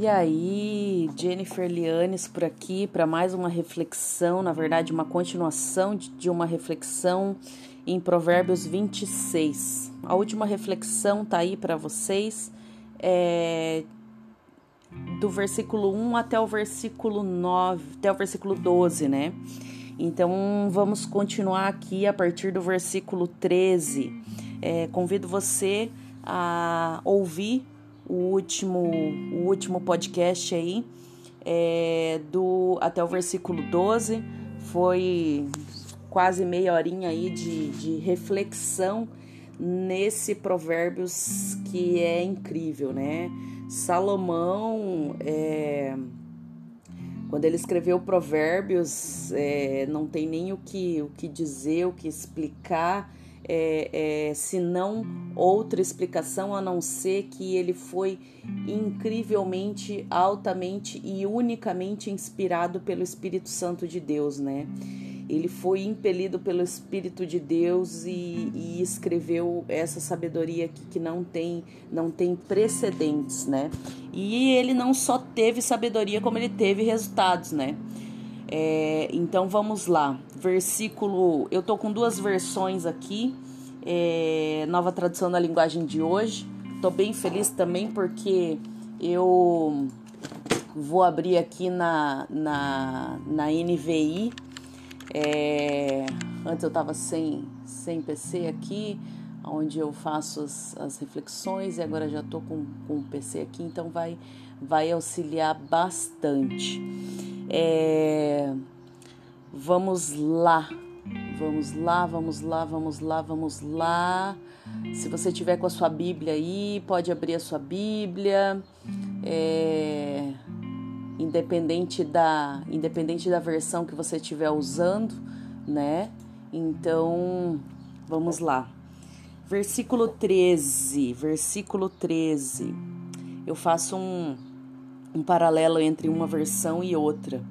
E aí, Jennifer Lianes por aqui para mais uma reflexão, na verdade, uma continuação de uma reflexão em Provérbios 26. A última reflexão tá aí para vocês, é do versículo 1 até o versículo 9, até o versículo 12, né? Então vamos continuar aqui a partir do versículo 13. É, convido você a ouvir o último, o último podcast aí, é, do até o versículo 12. Foi quase meia horinha aí de, de reflexão nesse Provérbios que é incrível, né? Salomão, é, quando ele escreveu Provérbios, é, não tem nem o que, o que dizer, o que explicar é, é, senão outra explicação a não ser que ele foi incrivelmente, altamente e unicamente inspirado pelo Espírito Santo de Deus, né? Ele foi impelido pelo Espírito de Deus e, e escreveu essa sabedoria aqui que não tem, não tem precedentes, né? E ele não só teve sabedoria, como ele teve resultados, né? É, então vamos lá, versículo. Eu tô com duas versões aqui, é, nova tradução da linguagem de hoje. Tô bem feliz também porque eu vou abrir aqui na, na, na NVI. É, antes eu tava sem, sem PC aqui, onde eu faço as, as reflexões, e agora já tô com, com o PC aqui, então vai, vai auxiliar bastante. É, vamos lá, vamos lá, vamos lá, vamos lá, vamos lá. Se você tiver com a sua Bíblia aí, pode abrir a sua Bíblia. É, independente da independente da versão que você estiver usando, né? Então, vamos lá. Versículo 13, versículo 13. Eu faço um um paralelo entre uma versão e outra.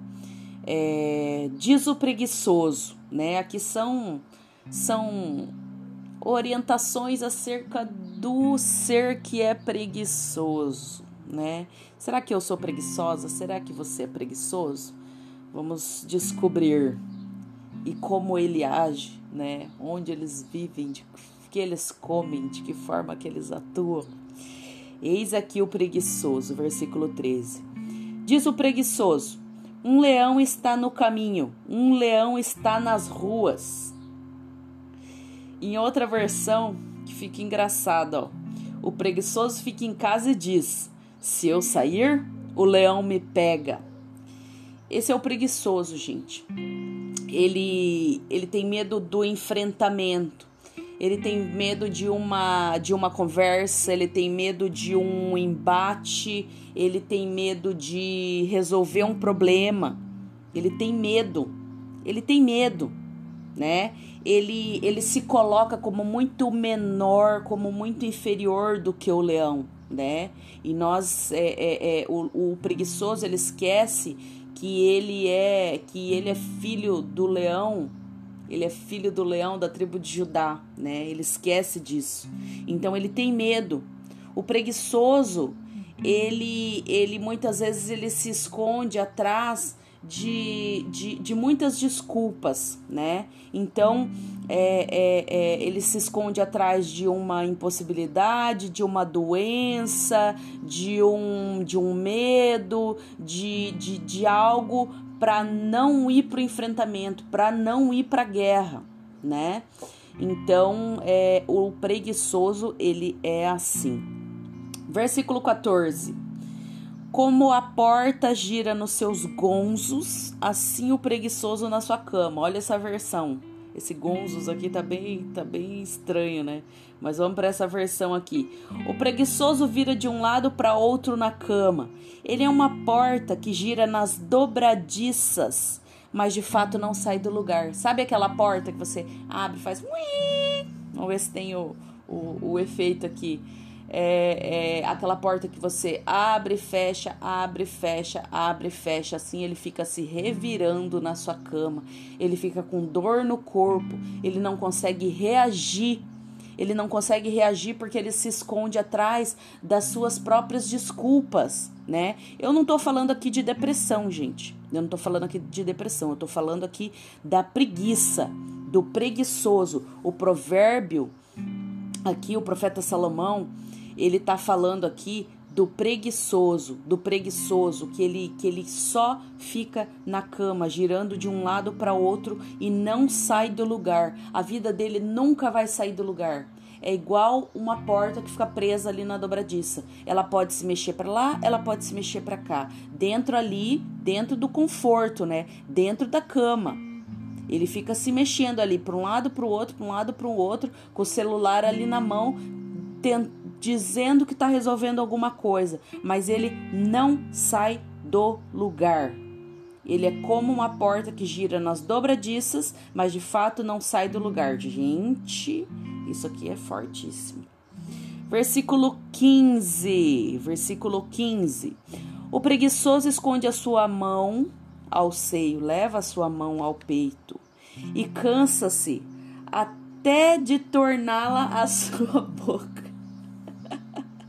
É, diz o preguiçoso, né? Aqui são, são orientações acerca do ser que é preguiçoso, né? Será que eu sou preguiçosa? Será que você é preguiçoso? Vamos descobrir e como ele age, né? Onde eles vivem, de que eles comem, de que forma que eles atuam. Eis aqui o preguiçoso, versículo 13. Diz o preguiçoso: Um leão está no caminho, um leão está nas ruas. Em outra versão, que fica engraçado, ó, o preguiçoso fica em casa e diz: Se eu sair, o leão me pega. Esse é o preguiçoso, gente. Ele, ele tem medo do enfrentamento ele tem medo de uma de uma conversa, ele tem medo de um embate, ele tem medo de resolver um problema. Ele tem medo. Ele tem medo, né? Ele ele se coloca como muito menor, como muito inferior do que o leão, né? E nós é, é, é o, o preguiçoso ele esquece que ele é que ele é filho do leão ele é filho do leão da tribo de Judá, né? Ele esquece disso. Então ele tem medo. O preguiçoso, ele, ele muitas vezes ele se esconde atrás de, de, de muitas desculpas, né? Então é, é, é, ele se esconde atrás de uma impossibilidade, de uma doença, de um, de um medo, de, de, de algo para não ir para o enfrentamento, para não ir para a guerra, né? Então, é, o preguiçoso, ele é assim. Versículo 14. Como a porta gira nos seus gonzos, assim o preguiçoso na sua cama. Olha essa versão. Esse gonzos aqui tá bem, tá bem estranho, né? Mas vamos para essa versão aqui. O preguiçoso vira de um lado para outro na cama. Ele é uma porta que gira nas dobradiças, mas de fato não sai do lugar. Sabe aquela porta que você abre e faz. Vamos ver se tem o, o, o efeito aqui. É, é, aquela porta que você abre, fecha, abre, fecha, abre, fecha, assim ele fica se revirando na sua cama, ele fica com dor no corpo, ele não consegue reagir Ele não consegue reagir porque ele se esconde atrás das suas próprias desculpas, né? Eu não tô falando aqui de depressão, gente. Eu não tô falando aqui de depressão, eu tô falando aqui da preguiça, do preguiçoso. O provérbio aqui o profeta Salomão, ele tá falando aqui do preguiçoso, do preguiçoso que ele que ele só fica na cama, girando de um lado para outro e não sai do lugar. A vida dele nunca vai sair do lugar. É igual uma porta que fica presa ali na dobradiça. Ela pode se mexer para lá, ela pode se mexer para cá. Dentro ali, dentro do conforto, né? Dentro da cama. Ele fica se mexendo ali para um lado, para o outro, para um lado, para o outro, com o celular ali na mão, tentando dizendo que está resolvendo alguma coisa, mas ele não sai do lugar. Ele é como uma porta que gira nas dobradiças, mas de fato não sai do lugar. Gente, isso aqui é fortíssimo. Versículo 15. Versículo 15. O preguiçoso esconde a sua mão ao seio, leva a sua mão ao peito e cansa-se até de torná-la a sua boca.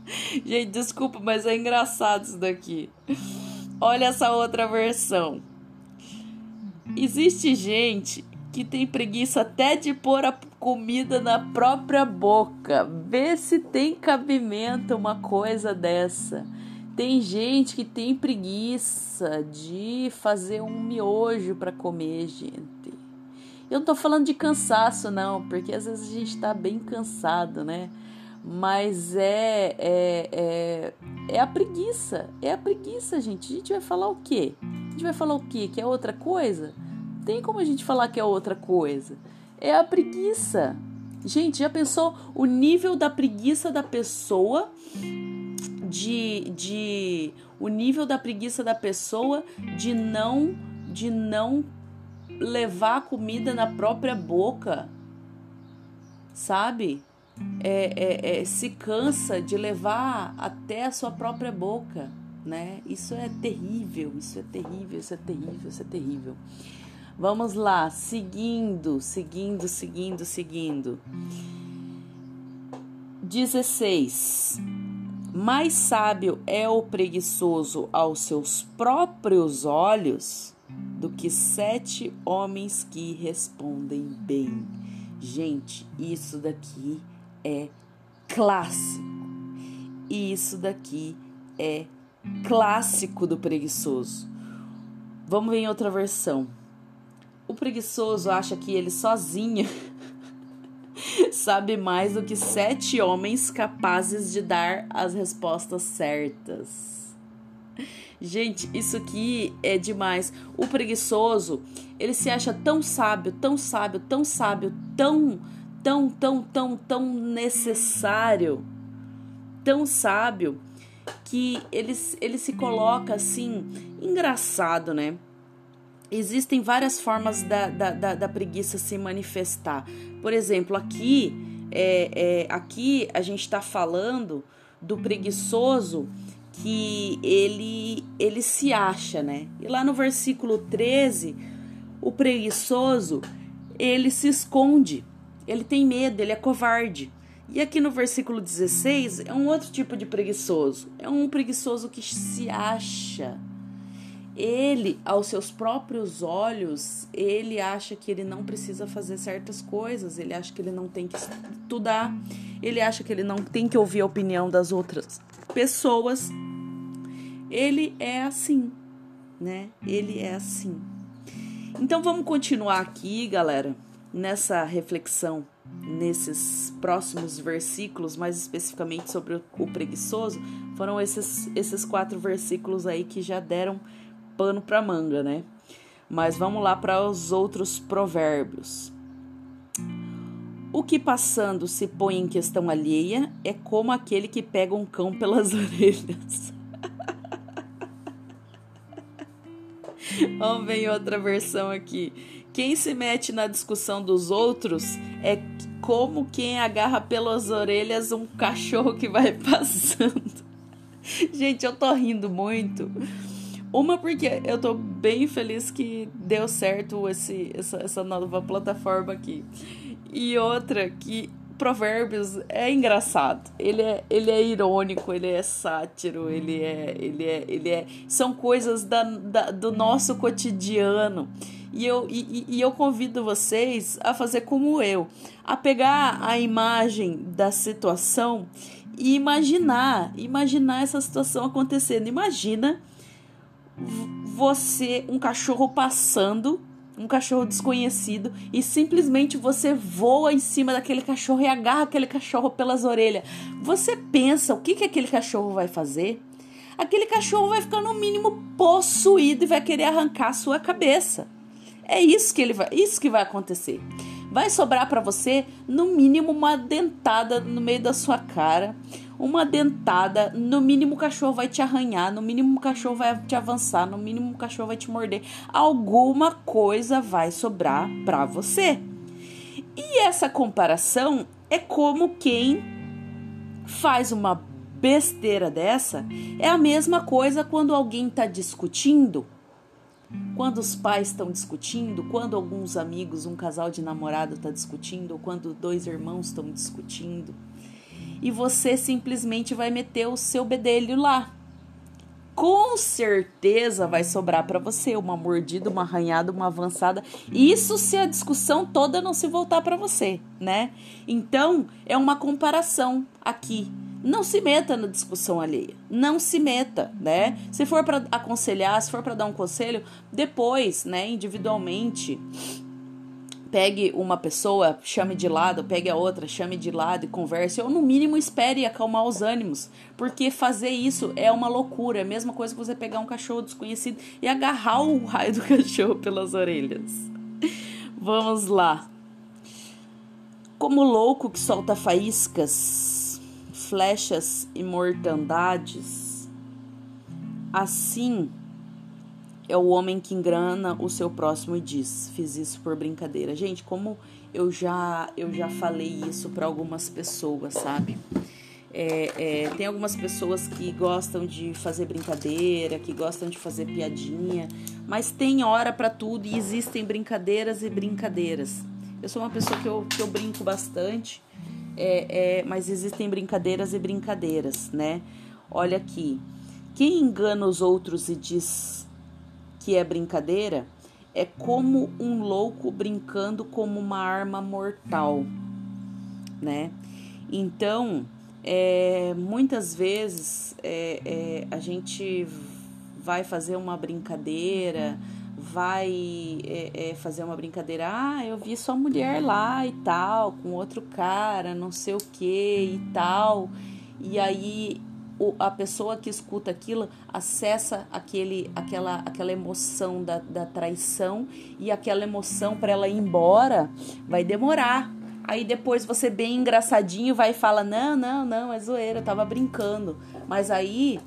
Gente, desculpa, mas é engraçado isso daqui. Olha essa outra versão. Existe gente que tem preguiça até de pôr a comida na própria boca. Vê se tem cabimento uma coisa dessa. Tem gente que tem preguiça de fazer um miojo para comer, gente. Eu não tô falando de cansaço, não, porque às vezes a gente tá bem cansado, né? Mas é, é, é, é, a preguiça. É a preguiça, gente. A gente vai falar o quê? A gente vai falar o quê? Que é outra coisa? Tem como a gente falar que é outra coisa? É a preguiça. Gente, já pensou o nível da preguiça da pessoa? De, de o nível da preguiça da pessoa de não de não levar a comida na própria boca, sabe? É, é, é, se cansa de levar até a sua própria boca, né? Isso é terrível, isso é terrível, isso é terrível, isso é terrível. Vamos lá, seguindo, seguindo, seguindo, seguindo. 16. Mais sábio é o preguiçoso aos seus próprios olhos do que sete homens que respondem bem. Gente, isso daqui é clássico. E isso daqui é clássico do preguiçoso. Vamos ver em outra versão. O preguiçoso acha que ele sozinho sabe mais do que sete homens capazes de dar as respostas certas. Gente, isso aqui é demais. O preguiçoso, ele se acha tão sábio, tão sábio, tão sábio, tão tão, tão, tão, tão necessário, tão sábio, que ele, ele se coloca assim, engraçado, né? Existem várias formas da, da, da, da preguiça se manifestar. Por exemplo, aqui, é, é, aqui a gente está falando do preguiçoso que ele, ele se acha, né? E lá no versículo 13, o preguiçoso ele se esconde ele tem medo, ele é covarde. E aqui no versículo 16 é um outro tipo de preguiçoso. É um preguiçoso que se acha. Ele, aos seus próprios olhos, ele acha que ele não precisa fazer certas coisas, ele acha que ele não tem que estudar, ele acha que ele não tem que ouvir a opinião das outras pessoas. Ele é assim, né? Ele é assim. Então vamos continuar aqui, galera nessa reflexão, nesses próximos versículos, mais especificamente sobre o, preguiçoso, foram esses, esses quatro versículos aí que já deram pano para manga, né? Mas vamos lá para os outros provérbios. O que passando se põe em questão alheia é como aquele que pega um cão pelas orelhas. Vamos ver outra versão aqui. Quem se mete na discussão dos outros é como quem agarra pelas orelhas um cachorro que vai passando. Gente, eu tô rindo muito. Uma porque eu tô bem feliz que deu certo esse, essa, essa nova plataforma aqui. E outra que Provérbios é engraçado. Ele é, ele é irônico, ele é sátiro, ele é, ele é, ele é. São coisas da, da do nosso cotidiano. E eu, e, e eu convido vocês a fazer como eu, a pegar a imagem da situação e imaginar, imaginar essa situação acontecendo. Imagina você, um cachorro passando, um cachorro desconhecido, e simplesmente você voa em cima daquele cachorro e agarra aquele cachorro pelas orelhas. Você pensa o que, que aquele cachorro vai fazer? Aquele cachorro vai ficar no mínimo possuído e vai querer arrancar a sua cabeça. É isso que ele vai, isso que vai acontecer. Vai sobrar para você no mínimo uma dentada no meio da sua cara, uma dentada, no mínimo o cachorro vai te arranhar, no mínimo o cachorro vai te avançar, no mínimo o cachorro vai te morder. Alguma coisa vai sobrar para você. E essa comparação é como quem faz uma besteira dessa, é a mesma coisa quando alguém está discutindo quando os pais estão discutindo, quando alguns amigos, um casal de namorado está discutindo, ou quando dois irmãos estão discutindo, e você simplesmente vai meter o seu bedelho lá. Com certeza vai sobrar para você uma mordida, uma arranhada, uma avançada. Isso se a discussão toda não se voltar para você, né? Então, é uma comparação aqui não se meta na discussão alheia. Não se meta, né? Se for para aconselhar, se for para dar um conselho, depois, né, individualmente, pegue uma pessoa, chame de lado, pegue a outra, chame de lado e converse, ou no mínimo espere acalmar os ânimos, porque fazer isso é uma loucura, é a mesma coisa que você pegar um cachorro desconhecido e agarrar o raio do cachorro pelas orelhas. Vamos lá. Como louco que solta faíscas, flechas e mortandades. Assim é o homem que engana o seu próximo e diz: Fiz isso por brincadeira. Gente, como eu já eu já falei isso para algumas pessoas, sabe? É, é, tem algumas pessoas que gostam de fazer brincadeira, que gostam de fazer piadinha, mas tem hora para tudo e existem brincadeiras e brincadeiras. Eu sou uma pessoa que eu, que eu brinco bastante é, é, mas existem brincadeiras e brincadeiras, né? Olha aqui, quem engana os outros e diz que é brincadeira é como um louco brincando como uma arma mortal, né? Então, é, muitas vezes é, é, a gente vai fazer uma brincadeira vai é, é, fazer uma brincadeira, ah, eu vi sua mulher lá e tal, com outro cara, não sei o que e tal. E aí o, a pessoa que escuta aquilo acessa aquele, aquela, aquela emoção da, da traição e aquela emoção para ela ir embora vai demorar. Aí depois você bem engraçadinho vai e fala: Não, não, não, é zoeira, eu tava brincando. Mas aí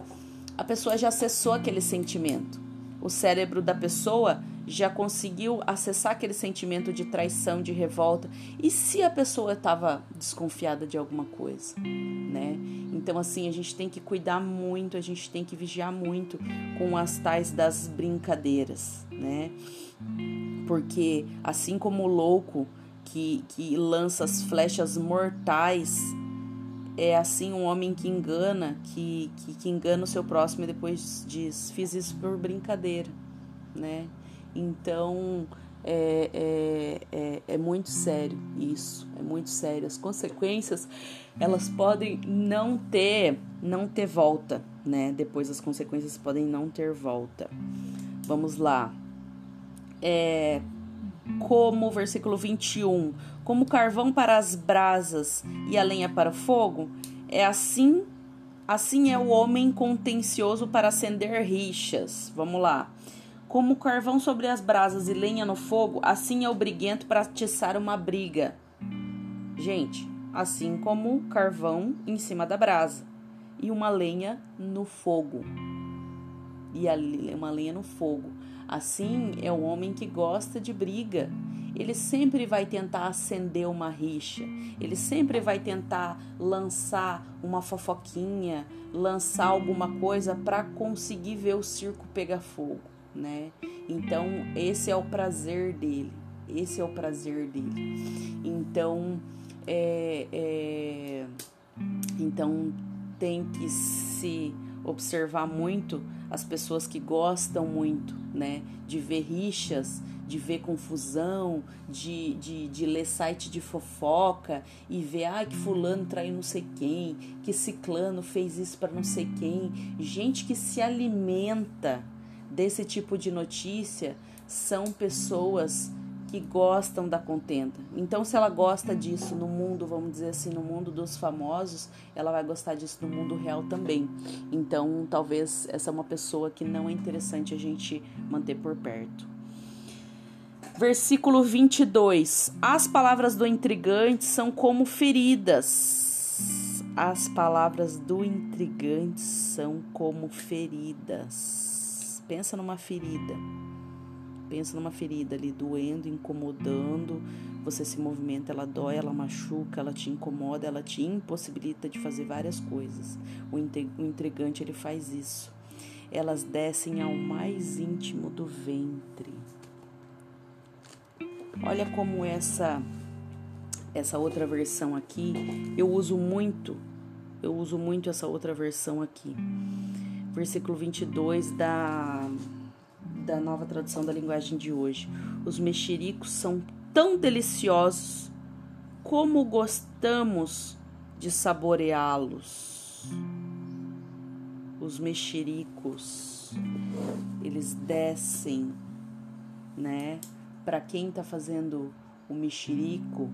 a pessoa já acessou aquele sentimento o cérebro da pessoa já conseguiu acessar aquele sentimento de traição, de revolta. E se a pessoa estava desconfiada de alguma coisa, né? Então assim, a gente tem que cuidar muito, a gente tem que vigiar muito com as tais das brincadeiras, né? Porque assim como o louco que, que lança as flechas mortais é assim um homem que engana, que, que, que, engana o seu próximo e depois diz, fiz isso por brincadeira, né? Então é, é, é, é, muito sério isso, é muito sério. As consequências elas podem não ter, não ter volta, né? Depois as consequências podem não ter volta. Vamos lá. É, como versículo 21, como carvão para as brasas e a lenha para o fogo, é assim, assim é o homem contencioso para acender rixas. Vamos lá. Como carvão sobre as brasas e lenha no fogo, assim é o briguento para atiçar uma briga. Gente, assim como carvão em cima da brasa e uma lenha no fogo. E uma lenha no fogo. Assim é o homem que gosta de briga. Ele sempre vai tentar acender uma rixa, ele sempre vai tentar lançar uma fofoquinha, lançar alguma coisa para conseguir ver o circo pegar fogo, né? Então, esse é o prazer dele. Esse é o prazer dele. Então, É, é, então tem que se observar muito as pessoas que gostam muito, né, de ver rixas, de ver confusão, de, de, de ler site de fofoca e ver, ah, que fulano traiu não sei quem, que ciclano fez isso para não sei quem. Gente que se alimenta desse tipo de notícia são pessoas que gostam da contenda. Então, se ela gosta disso no mundo, vamos dizer assim, no mundo dos famosos, ela vai gostar disso no mundo real também. Então, talvez essa é uma pessoa que não é interessante a gente manter por perto. Versículo 22. As palavras do intrigante são como feridas. As palavras do intrigante são como feridas. Pensa numa ferida pensa numa ferida ali doendo, incomodando, você se movimenta, ela dói, ela machuca, ela te incomoda, ela te impossibilita de fazer várias coisas. O intrigante ele faz isso. Elas descem ao mais íntimo do ventre. Olha como essa essa outra versão aqui, eu uso muito, eu uso muito essa outra versão aqui. Versículo 22 da da nova tradução da linguagem de hoje. Os mexericos são tão deliciosos como gostamos de saboreá-los. Os mexericos, eles descem, né? Para quem tá fazendo o mexerico,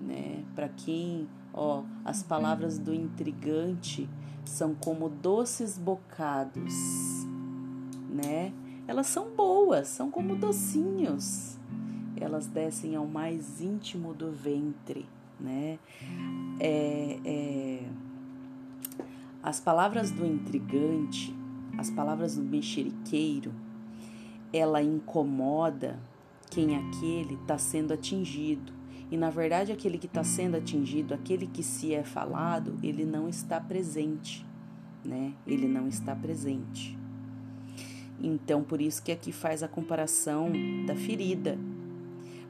né? Para quem, ó, as palavras do intrigante são como doces bocados, né? elas são boas, são como docinhos. Elas descem ao mais íntimo do ventre, né? É, é, as palavras do intrigante, as palavras do mexeriqueiro, ela incomoda quem aquele está sendo atingido. E na verdade, aquele que está sendo atingido, aquele que se é falado, ele não está presente, né? Ele não está presente. Então, por isso que aqui faz a comparação da ferida.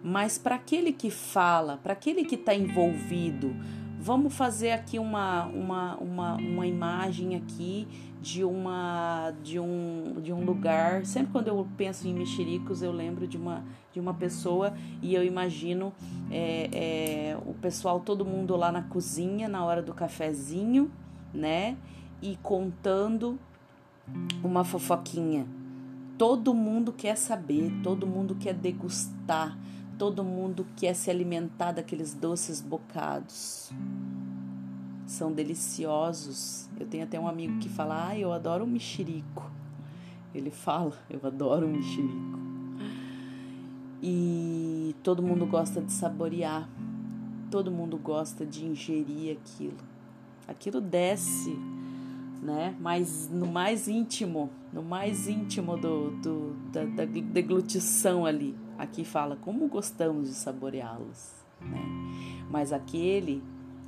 Mas para aquele que fala, para aquele que está envolvido, vamos fazer aqui uma, uma, uma, uma imagem aqui de uma de um, de um lugar. Sempre quando eu penso em mexericos, eu lembro de uma, de uma pessoa e eu imagino é, é, o pessoal, todo mundo lá na cozinha, na hora do cafezinho, né? E contando uma fofoquinha. Todo mundo quer saber, todo mundo quer degustar, todo mundo quer se alimentar daqueles doces bocados. São deliciosos. Eu tenho até um amigo que fala: Ah, eu adoro um mexerico. Ele fala: Eu adoro um mexerico. E todo mundo gosta de saborear, todo mundo gosta de ingerir aquilo. Aquilo desce né? Mas no mais íntimo, no mais íntimo do, do da, da deglutição ali. Aqui fala como gostamos de saboreá-los, né? Mas aquele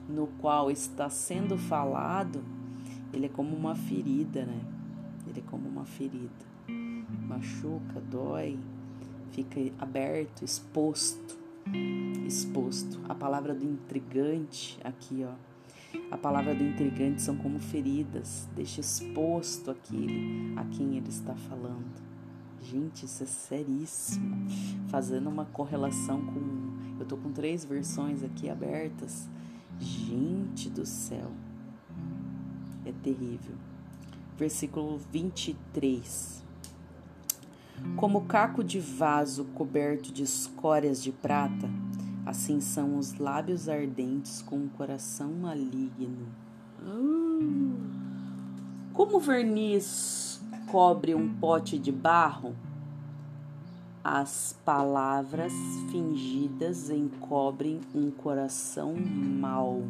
no qual está sendo falado, ele é como uma ferida, né? Ele é como uma ferida. Machuca, dói, fica aberto, exposto. Exposto. A palavra do intrigante aqui, ó a palavra do intrigante são como feridas, deixa exposto aquele a quem ele está falando. Gente, isso é seríssimo. Fazendo uma correlação com. Eu tô com três versões aqui abertas. Gente do céu. É terrível. Versículo 23. Como caco de vaso coberto de escórias de prata, Assim são os lábios ardentes com o coração maligno. Como o verniz cobre um pote de barro, as palavras fingidas encobrem um coração mau.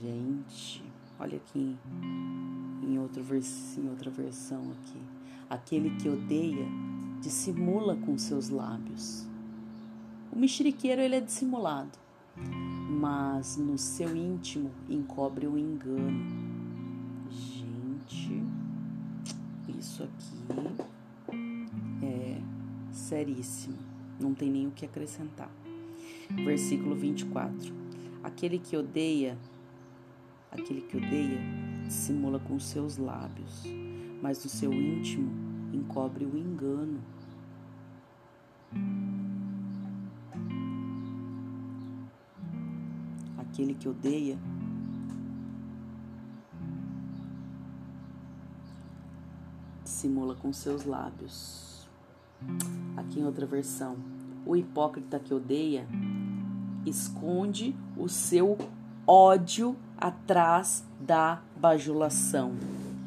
Gente, olha aqui em, outro vers em outra versão aqui. Aquele que odeia dissimula com seus lábios. O mexeriqueiro ele é dissimulado, mas no seu íntimo encobre o engano. Gente, isso aqui é seríssimo, não tem nem o que acrescentar. Versículo 24. Aquele que odeia, aquele que odeia, dissimula com seus lábios, mas no seu íntimo encobre o engano. Aquele que odeia dissimula com seus lábios. Aqui em outra versão, o hipócrita que odeia esconde o seu ódio atrás da bajulação.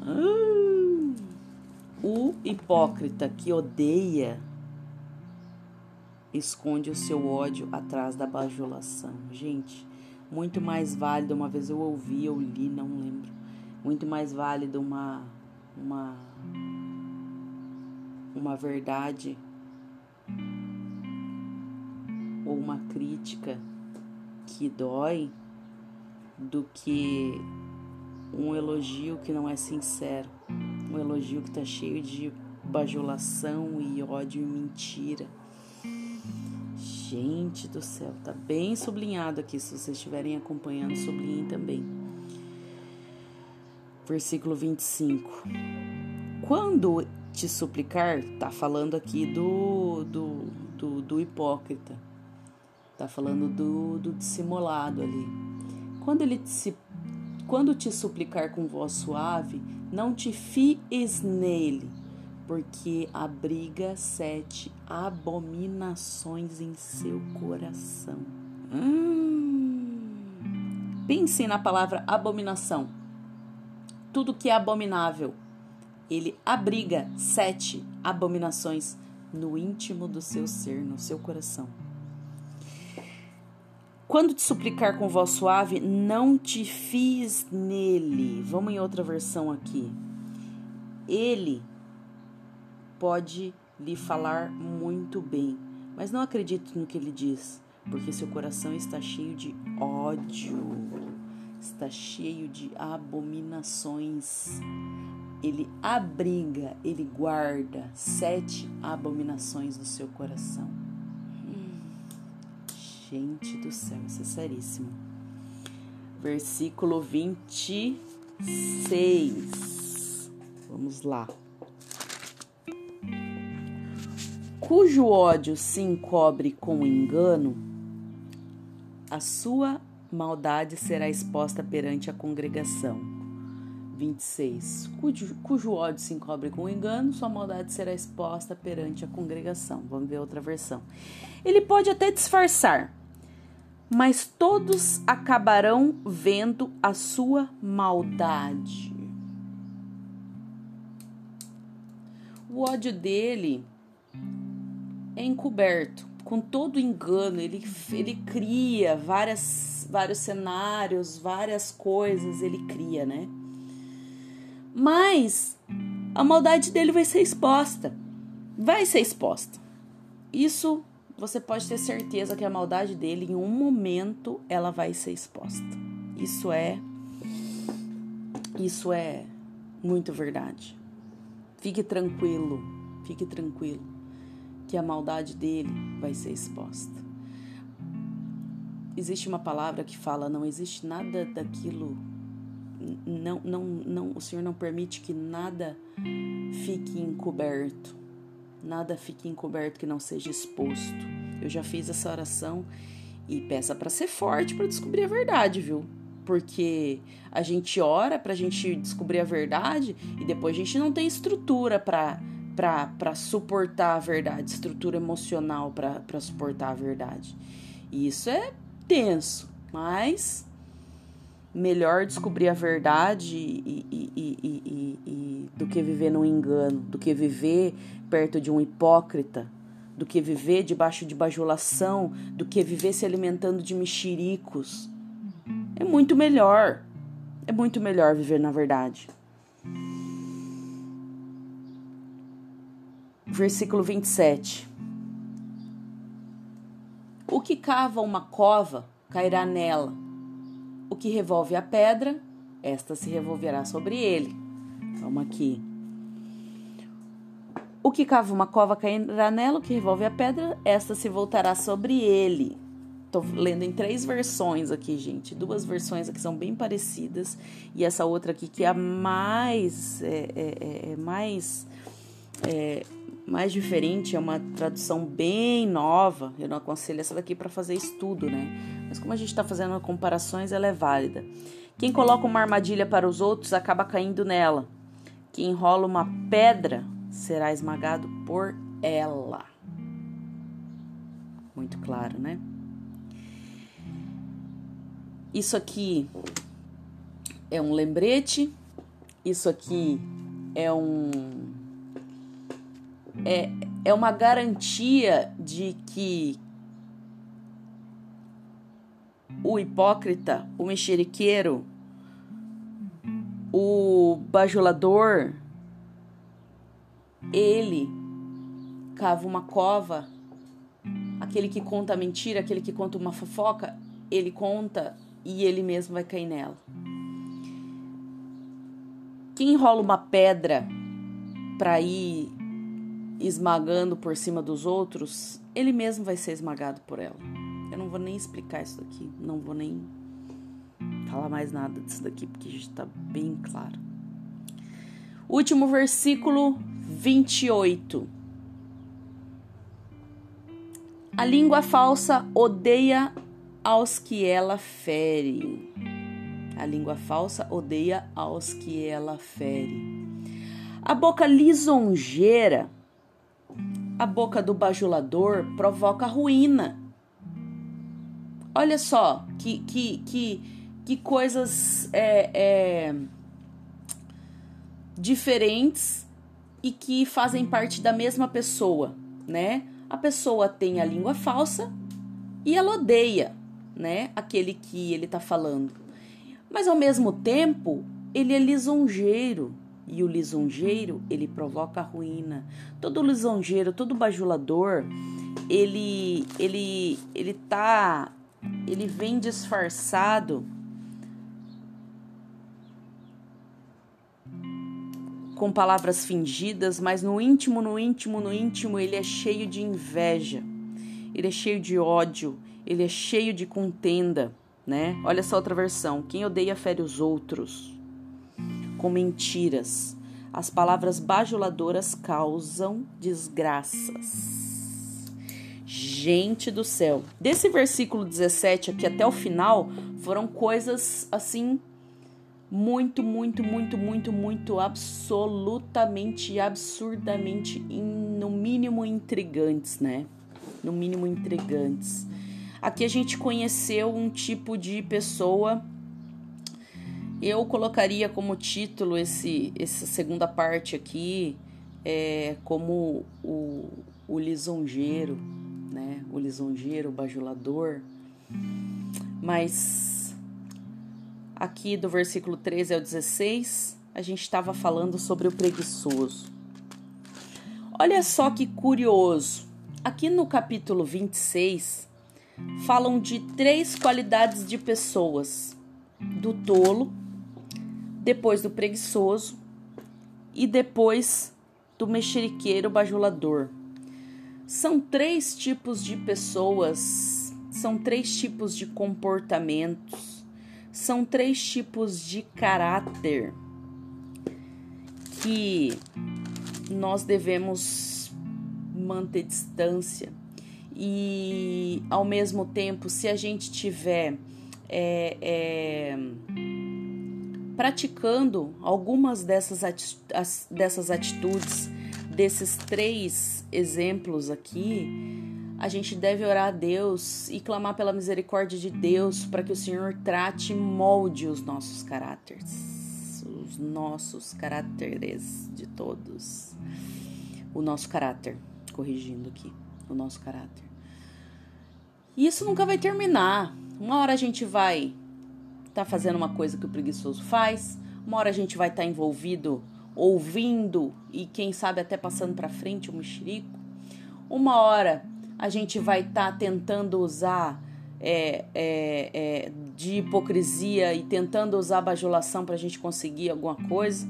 Ah, o hipócrita que odeia esconde o seu ódio atrás da bajulação. Gente, muito mais válido, uma vez eu ouvi, eu li, não lembro. Muito mais válido uma uma uma verdade ou uma crítica que dói do que um elogio que não é sincero, um elogio que está cheio de bajulação e ódio e mentira. Gente do céu, tá bem sublinhado aqui. Se vocês estiverem acompanhando, sublinhem também. Versículo 25. Quando te suplicar, tá falando aqui do, do, do, do hipócrita, tá falando do, do dissimulado ali. Quando ele te, quando te suplicar com voz suave, não te fies nele, porque abriga sete abominações em seu coração. Hum. Pense na palavra abominação. Tudo que é abominável ele abriga sete abominações no íntimo do seu ser, no seu coração. Quando te suplicar com voz suave, não te fies nele. Vamos em outra versão aqui. Ele pode lhe falar muito bem, mas não acredite no que ele diz, porque seu coração está cheio de ódio, está cheio de abominações ele abriga, ele guarda sete abominações no seu coração. Gente do céu, isso é seríssimo. Versículo 26. Vamos lá. Cujo ódio se encobre com engano, a sua maldade será exposta perante a congregação 26. Cujo, cujo ódio se encobre com engano, sua maldade será exposta perante a congregação. Vamos ver outra versão. Ele pode até disfarçar, mas todos acabarão vendo a sua maldade. O ódio dele é encoberto, com todo engano, ele, ele cria várias, vários cenários, várias coisas, ele cria, né? Mas a maldade dele vai ser exposta. Vai ser exposta. Isso você pode ter certeza que a maldade dele em um momento ela vai ser exposta. Isso é isso é muito verdade. Fique tranquilo, fique tranquilo que a maldade dele vai ser exposta. Existe uma palavra que fala não existe nada daquilo não, não, não, o Senhor não permite que nada fique encoberto, nada fique encoberto que não seja exposto. Eu já fiz essa oração e peça para ser forte para descobrir a verdade, viu? Porque a gente ora para a gente descobrir a verdade e depois a gente não tem estrutura para para suportar a verdade, estrutura emocional para suportar a verdade. E isso é tenso, mas melhor descobrir a verdade e, e, e, do que viver no engano, do que viver perto de um hipócrita, do que viver debaixo de bajulação, do que viver se alimentando de mexericos. É muito melhor. É muito melhor viver na verdade. Versículo 27. O que cava uma cova cairá nela o que revolve a pedra, esta se revolverá sobre ele. Vamos aqui. O que cava uma cova cairá nela, o que revolve a pedra, esta se voltará sobre ele. tô lendo em três versões aqui, gente. Duas versões aqui são bem parecidas e essa outra aqui que é a mais é, é, é, é mais é, mais diferente, é uma tradução bem nova. Eu não aconselho essa daqui para fazer estudo, né? Mas como a gente está fazendo comparações, ela é válida. Quem coloca uma armadilha para os outros acaba caindo nela. Quem enrola uma pedra será esmagado por ela. Muito claro, né? Isso aqui é um lembrete. Isso aqui é um é, é uma garantia de que o hipócrita, o mexeriqueiro, o bajulador, ele cava uma cova, aquele que conta mentira, aquele que conta uma fofoca, ele conta e ele mesmo vai cair nela. Quem enrola uma pedra para ir esmagando por cima dos outros, ele mesmo vai ser esmagado por ela. Eu não vou nem explicar isso daqui, não vou nem falar mais nada disso daqui, porque já está bem claro. Último versículo 28. A língua falsa odeia aos que ela fere. A língua falsa odeia aos que ela fere. A boca lisonjeira a boca do bajulador provoca ruína. Olha só que, que, que, que coisas é, é, diferentes e que fazem parte da mesma pessoa, né? A pessoa tem a língua falsa e ela odeia, né? Aquele que ele está falando. Mas ao mesmo tempo, ele é lisonjeiro, e o lisonjeiro, ele provoca ruína. Todo lisonjeiro, todo bajulador, ele ele ele tá ele vem disfarçado com palavras fingidas, mas no íntimo, no íntimo, no íntimo, ele é cheio de inveja. Ele é cheio de ódio, ele é cheio de contenda, né? Olha essa outra versão. Quem odeia fere os outros com mentiras. As palavras bajuladoras causam desgraças. Gente do céu. Desse versículo 17 aqui até o final, foram coisas assim muito, muito, muito, muito, muito absolutamente, absurdamente, no mínimo intrigantes, né? No mínimo intrigantes. Aqui a gente conheceu um tipo de pessoa eu colocaria como título esse, essa segunda parte aqui é, como o, o lisonjeiro, né? O lisonjeiro, o bajulador. Mas aqui do versículo 13 ao 16, a gente estava falando sobre o preguiçoso. Olha só que curioso. Aqui no capítulo 26, falam de três qualidades de pessoas: do tolo, depois do preguiçoso e depois do mexeriqueiro bajulador. São três tipos de pessoas, são três tipos de comportamentos, são três tipos de caráter que nós devemos manter distância e ao mesmo tempo, se a gente tiver é, é, praticando algumas dessas, dessas atitudes, desses três exemplos aqui, a gente deve orar a Deus e clamar pela misericórdia de Deus para que o Senhor trate e molde os nossos caráteres, os nossos caráteres de todos. O nosso caráter, corrigindo aqui, o nosso caráter. E isso nunca vai terminar. Uma hora a gente vai tá fazendo uma coisa que o preguiçoso faz, uma hora a gente vai estar tá envolvido ouvindo e quem sabe até passando para frente o mexerico. Uma hora a gente vai estar tá tentando usar é, é, é, de hipocrisia e tentando usar bajulação para a gente conseguir alguma coisa.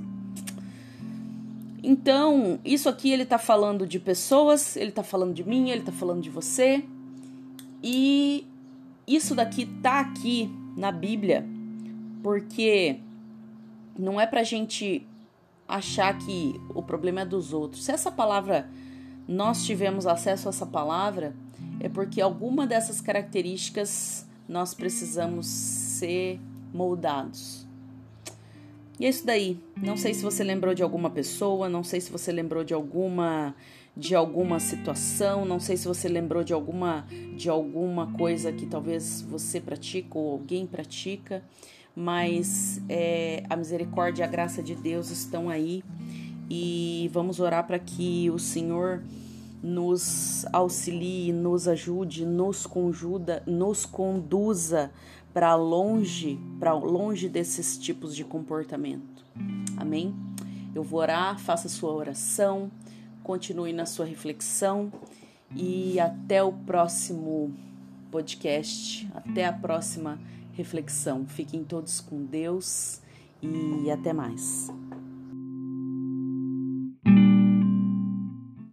Então, isso aqui ele está falando de pessoas, ele está falando de mim, ele está falando de você. E isso daqui tá aqui na Bíblia porque não é pra gente achar que o problema é dos outros. Se essa palavra nós tivemos acesso a essa palavra, é porque alguma dessas características nós precisamos ser moldados. E é isso daí. Não sei se você lembrou de alguma pessoa, não sei se você lembrou de alguma de alguma situação, não sei se você lembrou de alguma de alguma coisa que talvez você pratica ou alguém pratica, mas é, a misericórdia e a graça de Deus estão aí e vamos orar para que o Senhor nos auxilie, nos ajude, nos conjuda, nos conduza para longe, para longe desses tipos de comportamento. Amém? Eu vou orar, faça sua oração, continue na sua reflexão e até o próximo podcast, até a próxima reflexão. Fiquem todos com Deus e até mais.